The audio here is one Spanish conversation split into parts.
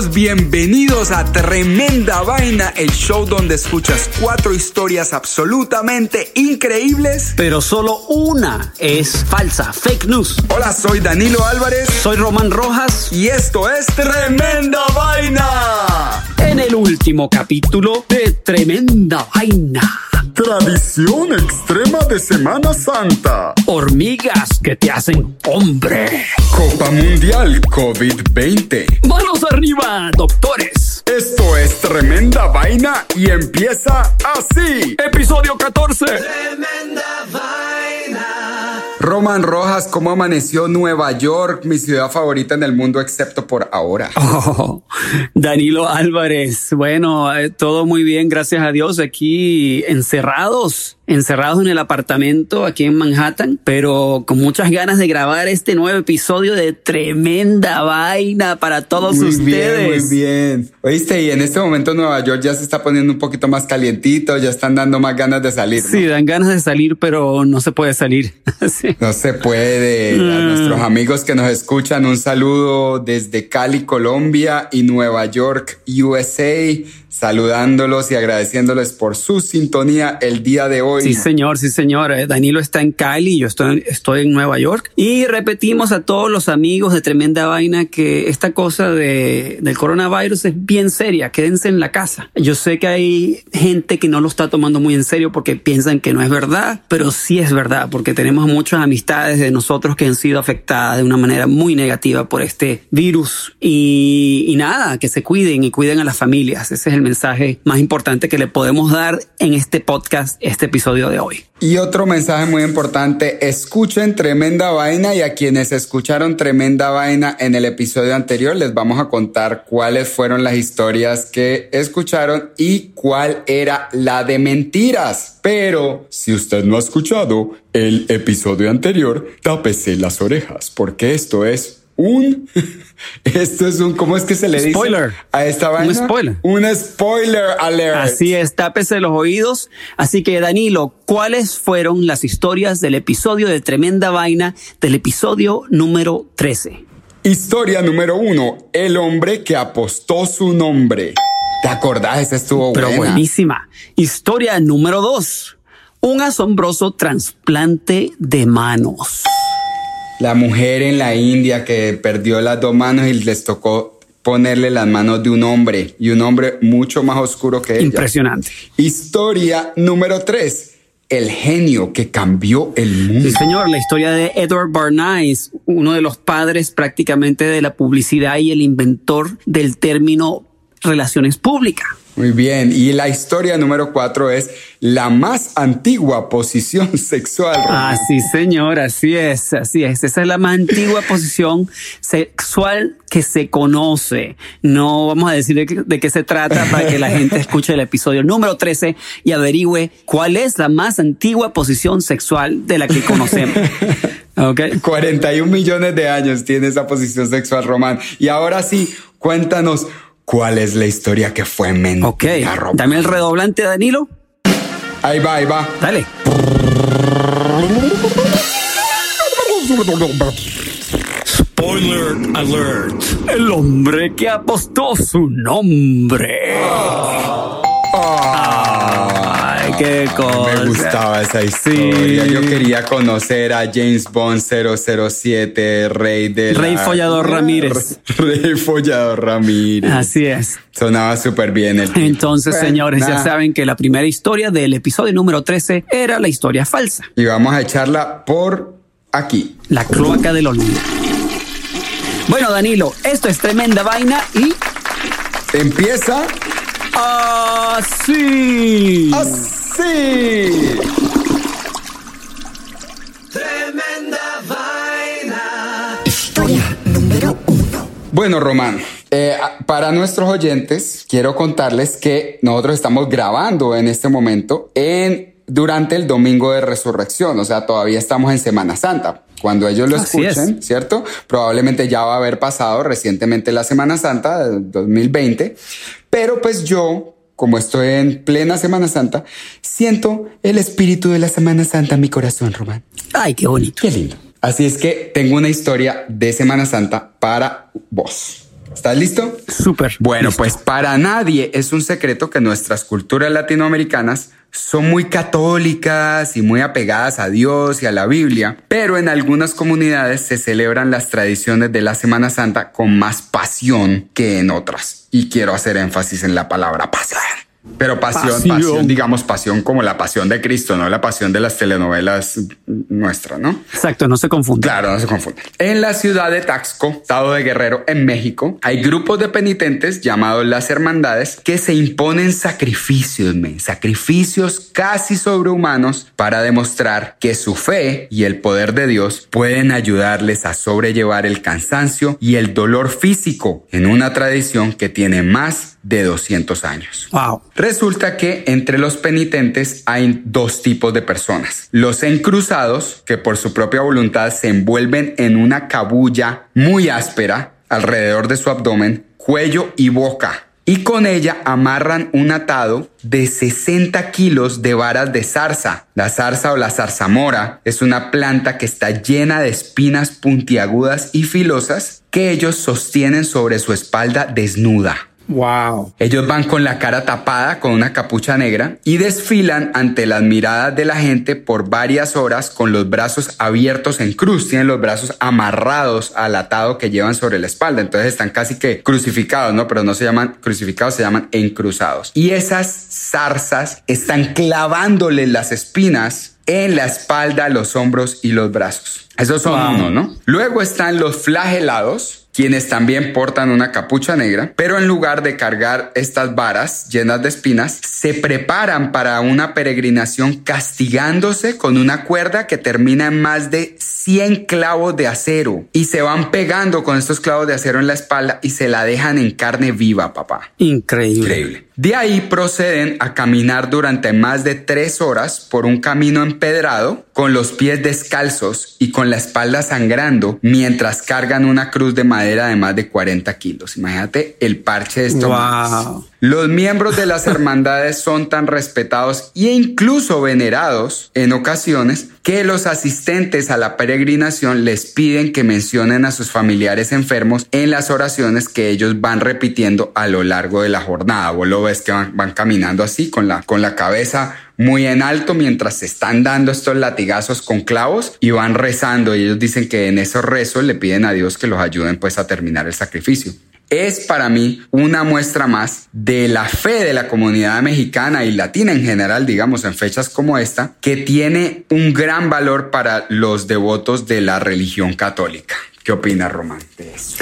Amigos, bienvenidos a Tremenda Vaina, el show donde escuchas cuatro historias absolutamente increíbles. Pero solo una es falsa, fake news. Hola, soy Danilo Álvarez Soy Román Rojas. y esto es Tremenda Vaina. En el último capítulo de Tremenda Vaina. Tradición extrema de Semana Santa. Hormigas que te hacen hombre. Copa Mundial COVID-20. Manos arriba, doctores. Esto es Tremenda Vaina y empieza así. Episodio 14. Tremenda vaina. Roman Rojas, ¿cómo amaneció Nueva York, mi ciudad favorita en el mundo excepto por ahora? Oh, Danilo Álvarez. Bueno, eh, todo muy bien, gracias a Dios. Aquí encerrados, encerrados en el apartamento aquí en Manhattan, pero con muchas ganas de grabar este nuevo episodio de Tremenda Vaina para todos muy ustedes. bien, muy bien. Oíste, y en este momento Nueva York ya se está poniendo un poquito más calientito, ya están dando más ganas de salir. ¿no? Sí, dan ganas de salir, pero no se puede salir. Sí. No se puede. A nuestros amigos que nos escuchan, un saludo desde Cali, Colombia y Nueva York, USA, saludándolos y agradeciéndoles por su sintonía el día de hoy. Sí, señor, sí, señor. Eh, Danilo está en Cali, yo estoy, estoy en Nueva York. Y repetimos a todos los amigos de Tremenda Vaina que esta cosa de, del coronavirus es bien seria. Quédense en la casa. Yo sé que hay gente que no lo está tomando muy en serio porque piensan que no es verdad, pero sí es verdad porque tenemos amistades de nosotros que han sido afectadas de una manera muy negativa por este virus. Y, y nada, que se cuiden y cuiden a las familias. Ese es el mensaje más importante que le podemos dar en este podcast, este episodio de hoy. Y otro mensaje muy importante, escuchen tremenda vaina y a quienes escucharon tremenda vaina en el episodio anterior les vamos a contar cuáles fueron las historias que escucharon y cuál era la de mentiras. Pero si usted no ha escuchado el episodio anterior, tápese las orejas porque esto es un... Esto es un... ¿Cómo es que se le dice? Spoiler. A esta Un vaina. spoiler. Un spoiler alert. Así es, tápese los oídos. Así que Danilo, ¿cuáles fueron las historias del episodio de Tremenda Vaina del episodio número 13? Historia número uno. El hombre que apostó su nombre. ¿Te acordás? Esa estuvo Pero buenísima. Historia número 2. Un asombroso trasplante de manos. La mujer en la India que perdió las dos manos y les tocó ponerle las manos de un hombre y un hombre mucho más oscuro que ella. Impresionante. Historia número tres. El genio que cambió el mundo. Sí, señor, la historia de Edward Bernays, uno de los padres prácticamente de la publicidad y el inventor del término relaciones públicas. Muy bien. Y la historia número cuatro es la más antigua posición sexual. Ah, sí, señor, así es, así es. Esa es la más antigua posición sexual que se conoce. No vamos a decir de qué, se trata para que la gente escuche el episodio número 13 y averigüe cuál es la más antigua posición sexual de la que conocemos. ¿Ok? 41 millones de años tiene esa posición sexual, Román. Y ahora sí, cuéntanos cuál es la historia que fue mentira, Ok, dame el redoblante, Danilo. Ahí va, ahí va. Dale. Spoiler alert. El hombre que apostó su nombre. Qué cosa. Me gustaba esa historia. Sí. Yo quería conocer a James Bond 007, rey de Rey la- Follador Ramírez. Rey Follador Ramírez. Así es. Sonaba súper bien el Entonces, señores, ya saben que la primera historia del episodio número 13 era la historia falsa. Y vamos a echarla por aquí. La cloaca del olvido. Bueno, Danilo, esto es tremenda vaina y Empieza así. así. Tremenda vaina. Bueno, Román, eh, para nuestros oyentes, quiero contarles que nosotros estamos grabando en este momento en durante el domingo de resurrección, o sea, todavía estamos en Semana Santa. Cuando ellos lo Así es. escuchen, ¿cierto? Probablemente ya va a haber pasado recientemente la Semana Santa del 2020, pero pues yo, como estoy en plena Semana Santa, siento el espíritu de la Semana Santa en mi corazón, Román. Ay, qué bonito. Qué lindo. Así es que tengo una historia de Semana Santa para vos. ¿Estás listo? Súper. Bueno, Listo. pues para nadie es un secreto que nuestras culturas latinoamericanas son muy católicas y muy apegadas a Dios y a la Biblia, pero en algunas comunidades se celebran las tradiciones de la Semana Santa con más pasión que en otras. Y quiero hacer énfasis en la palabra pasión. Pero pasión, pasión, Pasión. digamos pasión como la pasión de Cristo, no la pasión de las telenovelas nuestras, ¿no? Exacto, no se confunda. Claro, no se confunde. En la ciudad de Taxco, estado de Guerrero, en México, hay grupos de penitentes llamados las hermandades que se imponen sacrificios, men, sacrificios casi sobrehumanos para demostrar que su fe y el poder de Dios pueden ayudarles a sobrellevar el cansancio y el dolor físico en una tradición que tiene más de 200 años. Wow. Resulta que entre los penitentes hay dos tipos de personas. Los encruzados, que por su propia voluntad se envuelven en una cabulla muy áspera alrededor de su abdomen, cuello y boca. Y con ella amarran un atado de 60 kilos de varas de zarza. La zarza o la zarzamora es una planta que está llena de espinas puntiagudas y filosas que ellos sostienen sobre su espalda desnuda. Wow. Ellos van con la cara tapada con una capucha negra y desfilan ante las miradas de la gente por varias horas con los brazos abiertos en cruz. Tienen los brazos amarrados al atado que llevan sobre la espalda. Entonces están casi que crucificados, ¿no? Pero no se llaman crucificados, se llaman encruzados. Y esas zarzas están clavándole las espinas en la espalda, los hombros y los brazos. Esos son Wow. uno, ¿no? Luego están los flagelados, quienes también portan una capucha negra, pero en lugar de cargar estas varas llenas de espinas, se preparan para una peregrinación castigándose con una cuerda que termina en más de 100 clavos de acero y se van pegando con estos clavos de acero en la espalda y se la dejan en carne viva, papá. Increíble. Increíble. De ahí proceden a caminar durante más de tres horas por un camino empedrado, con los pies descalzos y con la espalda sangrando, mientras cargan una cruz de madera de más de 40 kilos. Imagínate el parche de estos. Wow. Los miembros de las hermandades son tan respetados e incluso venerados en ocasiones que los asistentes a la peregrinación les piden que mencionen a sus familiares enfermos en las oraciones que ellos van repitiendo a lo largo de la jornada. Vos lo ves que van, caminando así con la, con la cabeza muy en alto mientras se están dando estos latigazos con clavos y van rezando y ellos dicen que en esos rezos le piden a Dios que los ayuden pues a terminar el sacrificio es para mí una muestra más de la fe de la comunidad mexicana y latina en general, digamos, en fechas como esta, que tiene un gran valor para los devotos de la religión católica. ¿Qué opina Román de eso?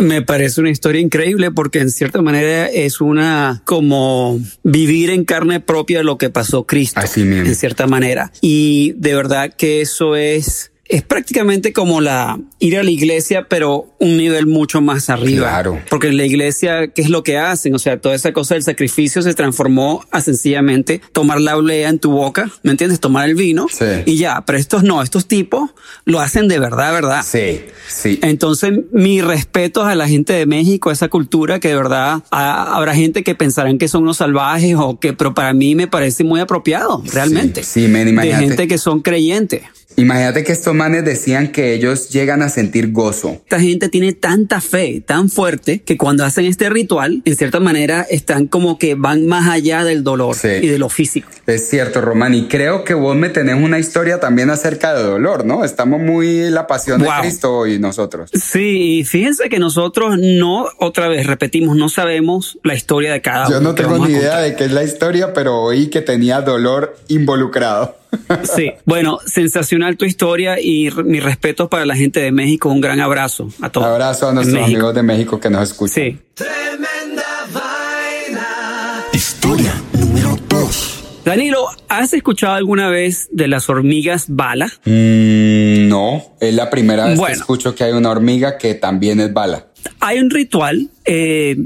Me parece una historia increíble porque en cierta manera es una como vivir en carne propia lo que pasó Cristo. Así mismo. En cierta manera. Y de verdad que eso es es prácticamente como la ir a la iglesia, pero un nivel mucho más arriba. Claro. Porque en la iglesia, ¿qué es lo que hacen? O sea, toda esa cosa del sacrificio se transformó a sencillamente tomar la olea en tu boca, ¿me entiendes? Tomar el vino Sí. y ya. Pero estos no, estos tipos lo hacen de verdad, verdad. Sí, sí. Entonces, mi respeto a la gente de México, a esa cultura que de verdad ha- habrá gente que pensarán que son unos salvajes o que, pero para mí me parece muy apropiado, realmente. sí, men, de imagínate. gente que son creyentes. Imagínate que estos manes decían que ellos llegan a sentir gozo. Esta gente tiene tanta fe, tan fuerte, que cuando hacen este ritual, en cierta manera, están como que van más allá del dolor Sí. y de lo físico. Es cierto, Román, y creo que vos me tenés una historia también acerca de dolor, ¿no? Estamos muy la pasión de. Cristo hoy nosotros. Sí, y fíjense que nosotros no, otra vez, repetimos, no sabemos la historia de cada Yo uno. no que tengo ni idea de qué es la historia, pero oí que tenía dolor involucrado. Sí, bueno, sensacional tu historia y r- mi respeto para la gente de México. Un gran abrazo a todos. Abrazo a nuestros amigos de México que nos escuchan. Sí. Tremenda vaina. Historia número 2. Danilo, ¿has escuchado alguna vez de las hormigas bala? Mm, no, es la primera vez Bueno. que escucho que hay una hormiga que también es bala. Hay un ritual, eh,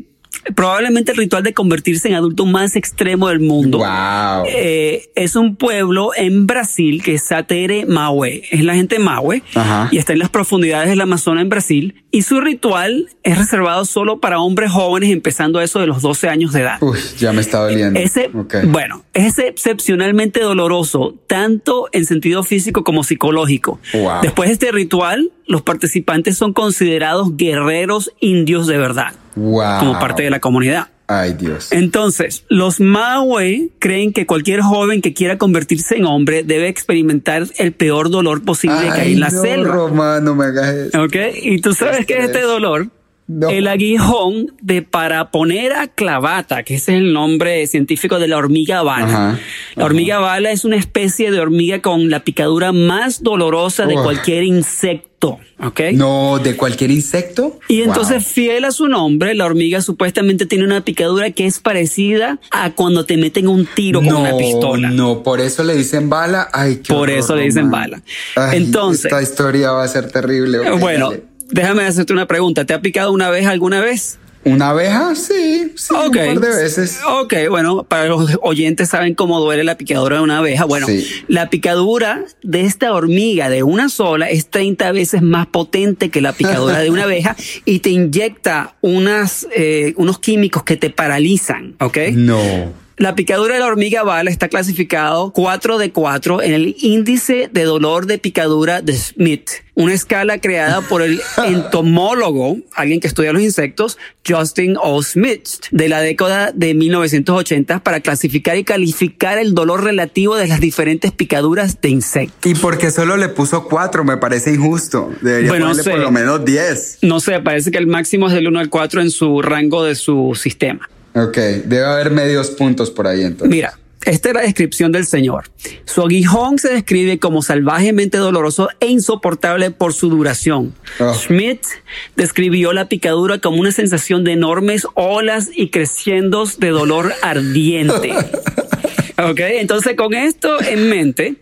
probablemente el ritual de convertirse en adulto más extremo del mundo. Wow. Eh, es un pueblo en Brasil que es Satere Maue. Es la gente Maue Ajá. y está en las profundidades del Amazonas en Brasil. Y su ritual es reservado solo para hombres jóvenes, empezando a eso de los 12 años de edad. Uy, ya me está doliendo. Ese, bueno, es excepcionalmente doloroso, tanto en sentido físico como psicológico. Wow. Después de este ritual, los participantes son considerados guerreros indios de verdad, Wow. como parte de la comunidad. Ay, Dios. Entonces, los Maue creen que cualquier joven que quiera convertirse en hombre debe experimentar el peor dolor posible que hay Ay, en la no, selva. Román, no me hagas eso. ¿Ok? Y tú sabes qué es este dolor. No. El aguijón de Paraponera clavata, que ese es el nombre científico de la hormiga bala. Ajá, La hormiga bala es una especie de hormiga con la picadura más dolorosa de cualquier insecto. ¿Ok? No, de cualquier insecto. Y entonces, Wow. fiel a su nombre, la hormiga supuestamente tiene una picadura que es parecida a cuando te meten un tiro con no, una pistola. No, por eso le dicen bala. Ay, qué Por horror, eso le dicen bala. Ay, Entonces- Esta historia va a ser terrible. Bueno, dale. Déjame hacerte una pregunta. ¿Te ha picado una vez alguna vez? ¿Una abeja? Sí, sí, un par de veces. Ok, bueno, para los oyentes saben cómo duele la picadura de una abeja. Bueno, Sí. la picadura de esta hormiga de una sola es 30 veces más potente que la picadura de una abeja y te inyecta unas, eh, unos químicos que te paralizan, ¿ok? No. La picadura de la hormiga bala está clasificado 4 de 4 en el índice de dolor de picadura de Smith, una escala creada por el entomólogo, alguien que estudia los insectos, Justin O. Smith, de la década de 1980 para clasificar y calificar el dolor relativo de las diferentes picaduras de insectos. Y porque solo le puso cuatro, me parece injusto. Debería Bueno, ponerle sé. por lo menos diez. No sé, parece que el máximo es del 1 al 4 en su rango de su sistema. Ok, debe haber medios puntos por ahí entonces. Mira, esta es la descripción del Señor. Su aguijón se describe como salvajemente doloroso e insoportable por su duración. Oh. Schmidt describió la picadura como una sensación de enormes olas y creciendos de dolor ardiente. Ok, entonces con esto en mente,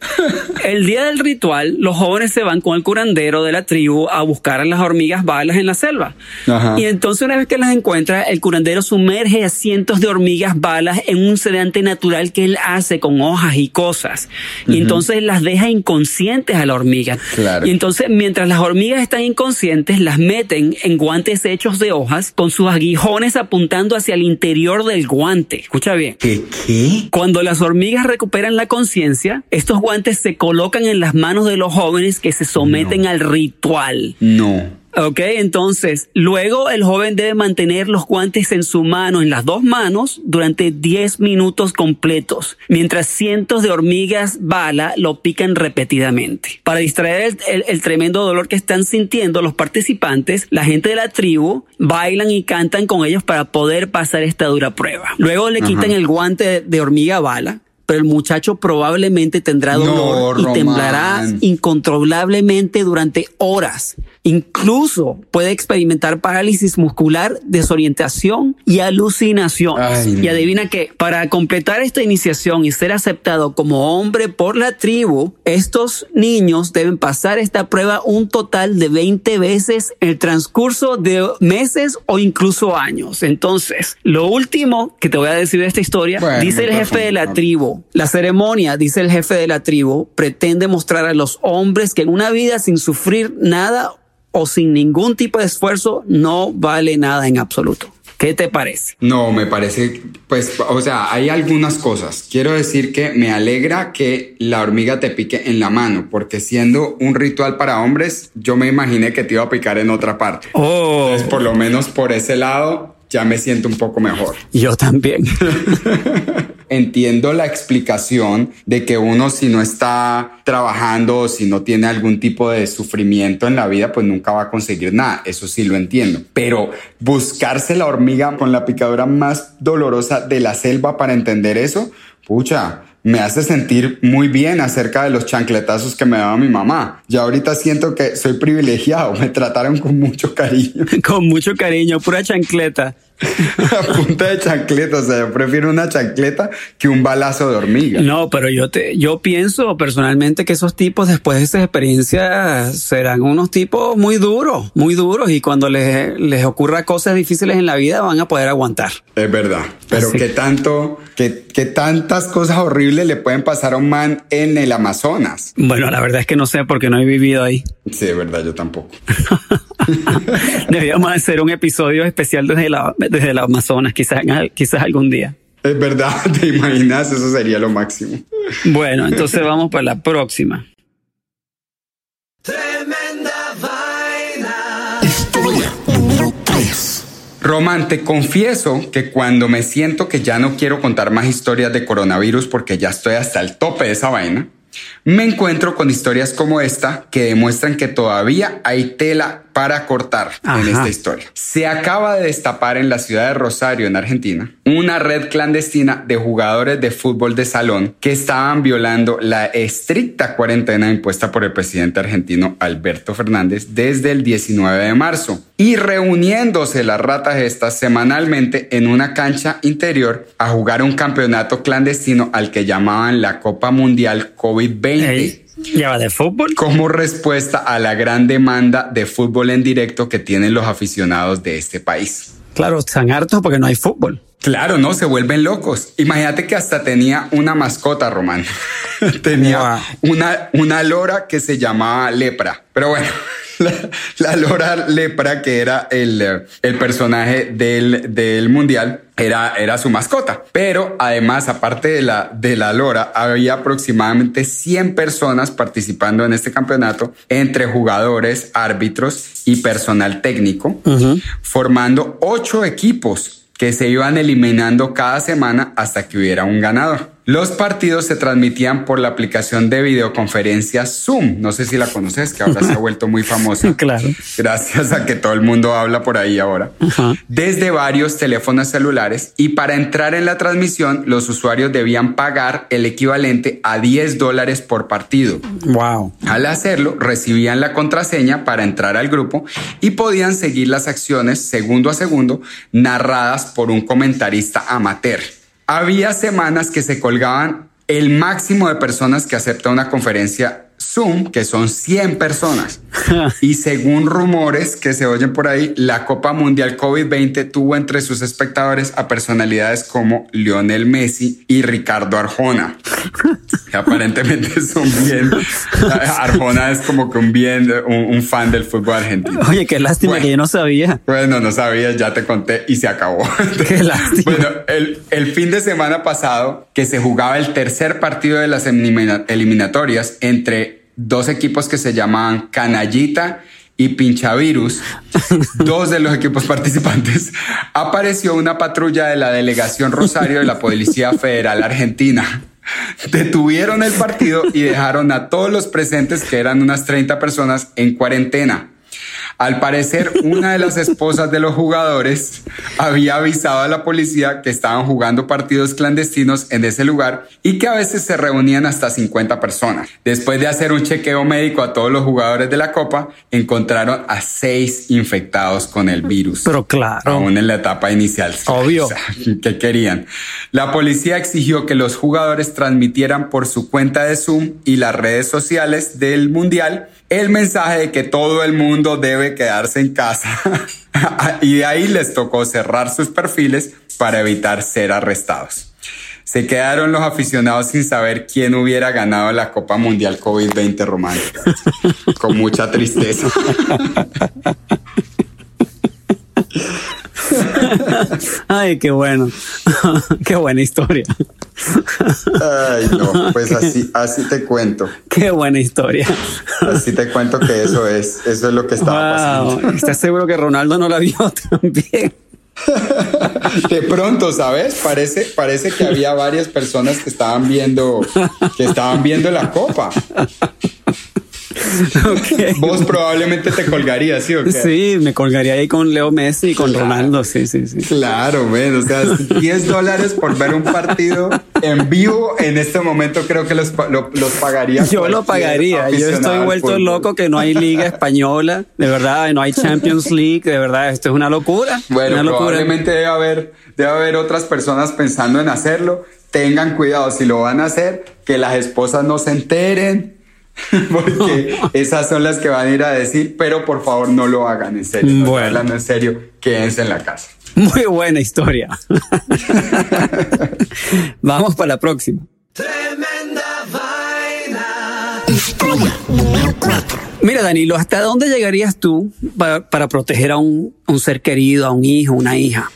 el día del ritual, los jóvenes se van con el curandero de la tribu a buscar a las hormigas balas en la selva. Ajá. Y entonces una vez que las encuentra, el curandero sumerge a cientos de hormigas balas en un sedante natural que él hace con hojas y cosas. Y entonces las deja inconscientes a la hormiga. Claro. Y entonces mientras las hormigas están inconscientes, las meten en guantes hechos de hojas con sus aguijones apuntando hacia el interior del guante. Escucha bien. ¿Qué? ¿Qué? Cuando las hormigas recuperan la conciencia, estos guantes se colocan en las manos de los jóvenes que se someten al ritual. No. Ok, entonces, luego el joven debe mantener los guantes en su mano, en las dos manos, durante 10 minutos completos, mientras cientos de hormigas bala lo pican repetidamente. Para distraer el, el- el tremendo dolor que están sintiendo los participantes, la gente de la tribu bailan y cantan con ellos para poder pasar esta dura prueba. Luego le quitan el guante de, de hormiga bala. Pero el muchacho probablemente tendrá No, dolor y Román. temblará incontrolablemente durante horas. Incluso puede experimentar parálisis muscular, desorientación y alucinación. Ay, y adivina que para completar esta iniciación y ser aceptado como hombre por la tribu, estos niños deben pasar esta prueba un total de 20 veces en el transcurso de meses o incluso años. Entonces, lo último que te voy a decir de esta historia, Bueno, dice el jefe de la tribu, la ceremonia, dice el jefe de la tribu, pretende mostrar a los hombres que en una vida sin sufrir nada o sin ningún tipo de esfuerzo no vale nada en absoluto. ¿Qué te parece? No, me parece, pues, o sea, hay algunas cosas. Quiero decir que me alegra que la hormiga te pique en la mano, porque siendo un ritual para hombres, yo me imaginé que te iba a picar en otra parte. Oh, Entonces, por lo menos por ese lado, ya me siento un poco mejor. yo también. Entiendo la explicación de que uno si no está trabajando o si no tiene algún tipo de sufrimiento en la vida, pues nunca va a conseguir nada. Eso sí lo entiendo. Pero buscarse la hormiga con la picadura más dolorosa de la selva para entender eso, pucha, me hace sentir muy bien acerca de los chancletazos que me daba mi mamá. Ya ahorita siento que soy privilegiado, me trataron con mucho cariño. Con mucho cariño, pura chancleta. a punta de chancleta, o sea, yo prefiero una chancleta que un balazo de hormiga. No, pero yo te, yo pienso personalmente que esos tipos después de esas experiencias serán unos tipos muy duros, muy duros y cuando les, les ocurra cosas difíciles en la vida van a poder aguantar. Es verdad, pero Así. qué tanto, qué, qué tantas cosas horribles le pueden pasar a un man en el Amazonas. Bueno, la verdad es que no sé porque no he vivido ahí. Sí, es verdad, yo tampoco. Deberíamos hacer un episodio especial desde la, desde el Amazonas, quizás, quizás algún día. Es verdad, te imaginas, eso sería lo máximo. Bueno, entonces vamos para la próxima. Tremenda vaina. Historia número 3. Román, te confieso que cuando me siento que ya no quiero contar más historias de coronavirus porque ya estoy hasta el tope de esa vaina, me encuentro con historias como esta que demuestran que todavía hay tela para cortar en Ajá. esta historia. Se acaba de destapar en la ciudad de Rosario, en Argentina, una red clandestina de jugadores de fútbol de salón que estaban violando la estricta cuarentena impuesta por el presidente argentino Alberto Fernández desde el 19 de marzo y reuniéndose las ratas estas semanalmente en una cancha interior a jugar un campeonato clandestino al que llamaban la Copa Mundial COVID-20 Ey, ¿Ya va de fútbol? como respuesta a la gran demanda de fútbol en directo que tienen los aficionados de este país. Claro, están hartos porque no hay fútbol. Claro, no, se vuelven locos. Imagínate que hasta tenía una mascota, Román. tenía Wow. una, una lora que se llamaba Lepra. Pero bueno, la, la lora Lepra, que era el, eh, el personaje del, del mundial, era, era su mascota. Pero además, aparte de la, de la lora, había aproximadamente 100 personas participando en este campeonato, entre jugadores, árbitros y personal técnico, formando ocho equipos que se iban eliminando cada semana hasta que hubiera un ganador. Los partidos se transmitían por la aplicación de videoconferencia Zoom. No sé si la conoces, que ahora se ha vuelto muy famosa. Claro. Gracias a que todo el mundo habla por ahí ahora. Desde varios teléfonos celulares y para entrar en la transmisión los usuarios debían pagar el equivalente a 10 dólares por partido. Wow. Al hacerlo, recibían la contraseña para entrar al grupo y podían seguir las acciones segundo a segundo narradas por un comentarista amateur. Había semanas que se colgaban el máximo de personas que acepta una conferencia Zoom, que son 100 personas. y según rumores que se oyen por ahí, la Copa Mundial COVID-20 tuvo entre sus espectadores a personalidades como Lionel Messi y Ricardo Arjona. que aparentemente son bien. Arjona es como que un bien, un, un fan del fútbol argentino. Oye, qué lástima Bueno. que yo no sabía. Bueno, no sabía, ya te conté y se acabó. Qué lástima. Bueno, el, el fin de semana pasado, que se jugaba el tercer partido de las elimina- eliminatorias entre dos equipos que se llamaban Canallita y Pinchavirus, dos de los equipos participantes, apareció una patrulla de la delegación Rosario de la Policía Federal Argentina. Detuvieron el partido y dejaron a todos los presentes, que eran unas 30 personas, en cuarentena. Al parecer, una de las esposas de los jugadores había avisado a la policía que estaban jugando partidos clandestinos en ese lugar y que a veces se reunían hasta 50 personas. Después de hacer un chequeo médico a todos los jugadores de la Copa, encontraron a seis infectados con el virus. Pero claro. Aún en la etapa inicial. Obvio. ¿Qué querían? La policía exigió que los jugadores transmitieran por su cuenta de Zoom y las redes sociales del Mundial el mensaje de que todo el mundo debe quedarse en casa. y de ahí les tocó cerrar sus perfiles para evitar ser arrestados. Se quedaron los aficionados sin saber quién hubiera ganado la Copa Mundial COVID-20 romántica. Con mucha tristeza. Ay, qué bueno. qué buena historia. Ay, no, pues así, así te cuento. Qué buena historia. Así te cuento que eso es, eso es lo que estaba Wow. pasando. ¿Estás seguro que Ronaldo no la vio también? De pronto, ¿sabes? Parece, parece que había varias personas que estaban viendo, que estaban viendo la copa. Ok. Vos probablemente te colgarías, ¿sí o qué? Sí, me colgaría ahí con Leo Messi y con Ronaldo, sí, sí, sí. Claro, ven, o sea, 10 dólares por ver un partido en vivo, en este momento creo que los, lo- los pagaría. Yo lo pagaría. Yo estoy vuelto loco que no hay liga española, de verdad, no hay Champions League, de verdad, esto es una locura. Bueno, una locura. probablemente debe haber, debe haber otras personas pensando en hacerlo. Tengan cuidado si lo van a hacer, que las esposas no se enteren, porque esas son las que van a ir a decir, pero por favor no lo hagan en serio. No Bueno. hablando en serio, quédense en la casa. Muy buena historia. Vamos para la próxima. Tremenda vaina. Historia número 4. Mira, Danilo, ¿hasta dónde llegarías tú para, para proteger a un, a un ser querido, a un hijo, una hija?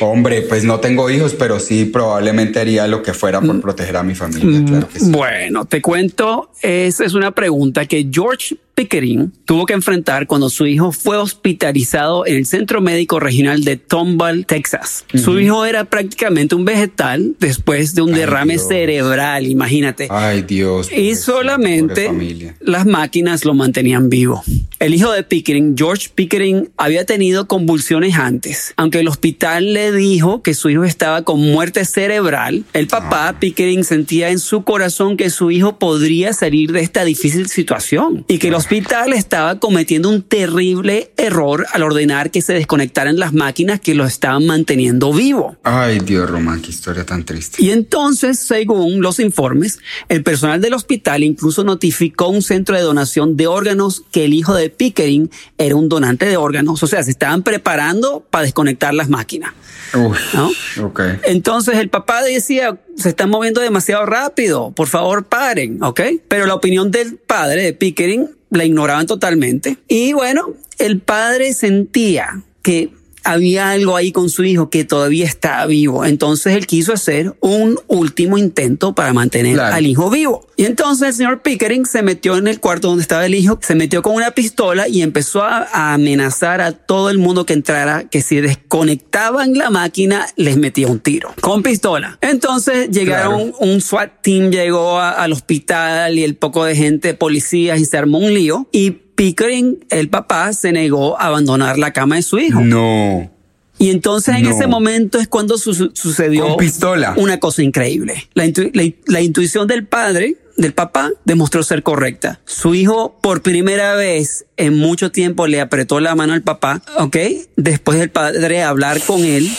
Hombre, pues no tengo hijos, pero sí probablemente haría lo que fuera Mm. por proteger a mi familia, claro que sí. Bueno, te cuento, esa es una pregunta que George Pickering tuvo que enfrentar cuando su hijo fue hospitalizado en el Centro Médico Regional de Tomball, Texas. Su hijo era prácticamente un vegetal después de un Ay, derrame Dios. cerebral, imagínate. Ay, Dios. Y solamente las máquinas lo mantenían vivo. El hijo de Pickering, George Pickering, había tenido convulsiones antes. Aunque el hospital le dijo que su hijo estaba con muerte cerebral, el papá Pickering sentía en su corazón que su hijo podría salir de esta difícil situación y que el hospital estaba cometiendo un terrible error al ordenar que se desconectaran las máquinas que lo estaban manteniendo vivo. Ay, Dios, Román, qué historia tan triste. Y entonces, según los informes, el personal del hospital incluso notificó un centro de donación de órganos que el hijo de Pickering era un donante de órganos. O sea, se estaban preparando para desconectar las máquinas. Uy, ¿no? ok. Entonces el papá decía, se están moviendo demasiado rápido, por favor paren, ¿ok? Pero la opinión del padre de Pickering la ignoraban totalmente. Y bueno, el padre sentía que había algo ahí con su hijo que todavía estaba vivo. Entonces él quiso hacer un último intento para mantener Claro. al hijo vivo. Y entonces el señor Pickering se metió en el cuarto donde estaba el hijo, se metió con una pistola y empezó a, amenazar a todo el mundo que entrara que si desconectaban la máquina les metía un tiro con pistola. Entonces llegaron, un SWAT team llegó a- al hospital y el poco de gente, policías y se armó un lío y Pickering, el papá, se negó a abandonar la cama de su hijo. No. Y entonces en No. ese momento es cuando su- sucedió Con pistola. una cosa increíble. La, intu- la- la intuición del padre, del papá, demostró ser correcta. Su hijo por primera vez en mucho tiempo le apretó la mano al papá, ¿ok? Después del padre hablar con él,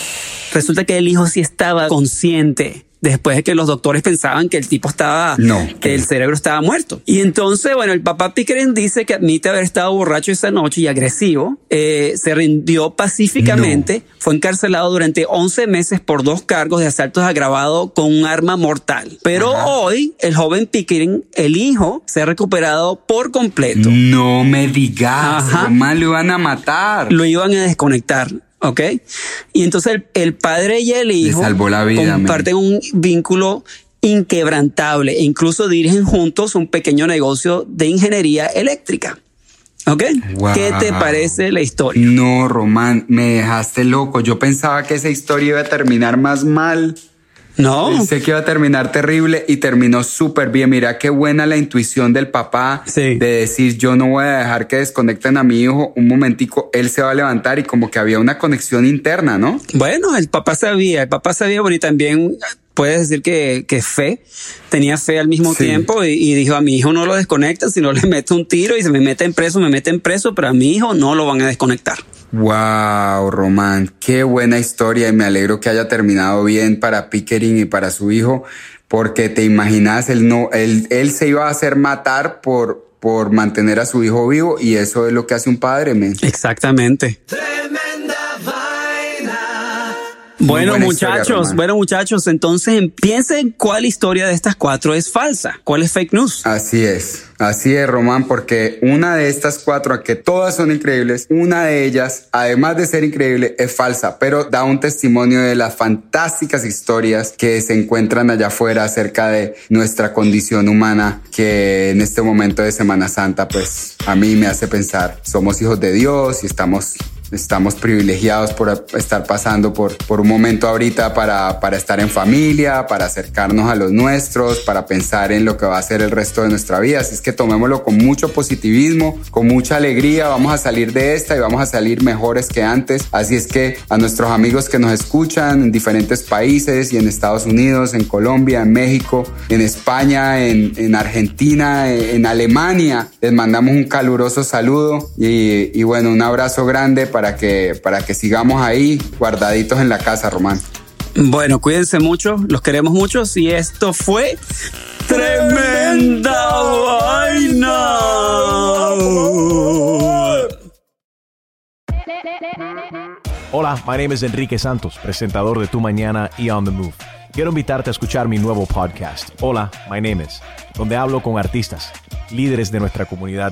resulta que el hijo sí estaba consciente. Después de que los doctores pensaban que el tipo estaba, No. que el cerebro estaba muerto. Y entonces, bueno, el papá Pickering dice que admite haber estado borracho esa noche y agresivo. Eh, se rindió pacíficamente. Fue encarcelado durante 11 meses por dos cargos de asaltos agravados con un arma mortal. Pero hoy, el joven Pickering, el hijo, se ha recuperado por completo. No me digas. Ajá. Román, lo iban a matar. Lo iban a desconectar. ¿Ok? Y entonces el, el padre y el hijo salvó la vida, comparten un vínculo inquebrantable e incluso dirigen juntos un pequeño negocio de ingeniería eléctrica. ¿Ok? Wow. ¿Qué te parece la historia? No, Román, me dejaste loco. Yo pensaba que esa historia iba a terminar más mal. No. Pensé que iba a terminar terrible y terminó súper bien. Mira qué buena la intuición del papá Sí. de decir yo no voy a dejar que desconecten a mi hijo un momentico, él se va a levantar y como que había una conexión interna, ¿no? Bueno, el papá sabía, el papá sabía, bueno, y también puedes decir que, que fe, tenía fe al mismo Sí. tiempo y, y dijo a mi hijo no lo desconecta, si no le mete un tiro y se me meten preso, me meten preso, pero a mi hijo no lo van a desconectar. Wow, Román, qué buena historia y me alegro que haya terminado bien para Pickering y para su hijo, porque te imaginas, él no, él, él se iba a hacer matar por, por mantener a su hijo vivo y eso es lo que hace un padre, men. Exactamente. Bueno, muchachos, bueno, muchachos, entonces piensen cuál historia de estas cuatro es falsa, cuál es fake news. Así es. Así es, Román, porque una de estas cuatro, que todas son increíbles, una de ellas, además de ser increíble, es falsa, pero da un testimonio de las fantásticas historias que se encuentran allá afuera acerca de nuestra condición humana, que en este momento de Semana Santa, pues a mí me hace pensar, somos hijos de Dios y estamos Estamos privilegiados por estar pasando por, por un momento ahorita para, para estar en familia, para acercarnos a los nuestros, para pensar en lo que va a ser el resto de nuestra vida. Así es que tomémoslo con mucho positivismo, con mucha alegría. Vamos a salir de esta y vamos a salir mejores que antes. Así es que a nuestros amigos que nos escuchan en diferentes países y en Estados Unidos, en Colombia, en México, en España, en, en Argentina, en Alemania, les mandamos un caluroso saludo y, y bueno, un abrazo grande para para que, para que sigamos ahí guardaditos en la casa, Román. Bueno, cuídense mucho, los queremos mucho y esto fue Tremenda Vaina. Hola, my name is Enrique Santos, presentador de Tu Mañana y On the Move. Quiero invitarte a escuchar mi nuevo podcast, Hola, my name is, donde hablo con artistas, líderes de nuestra comunidad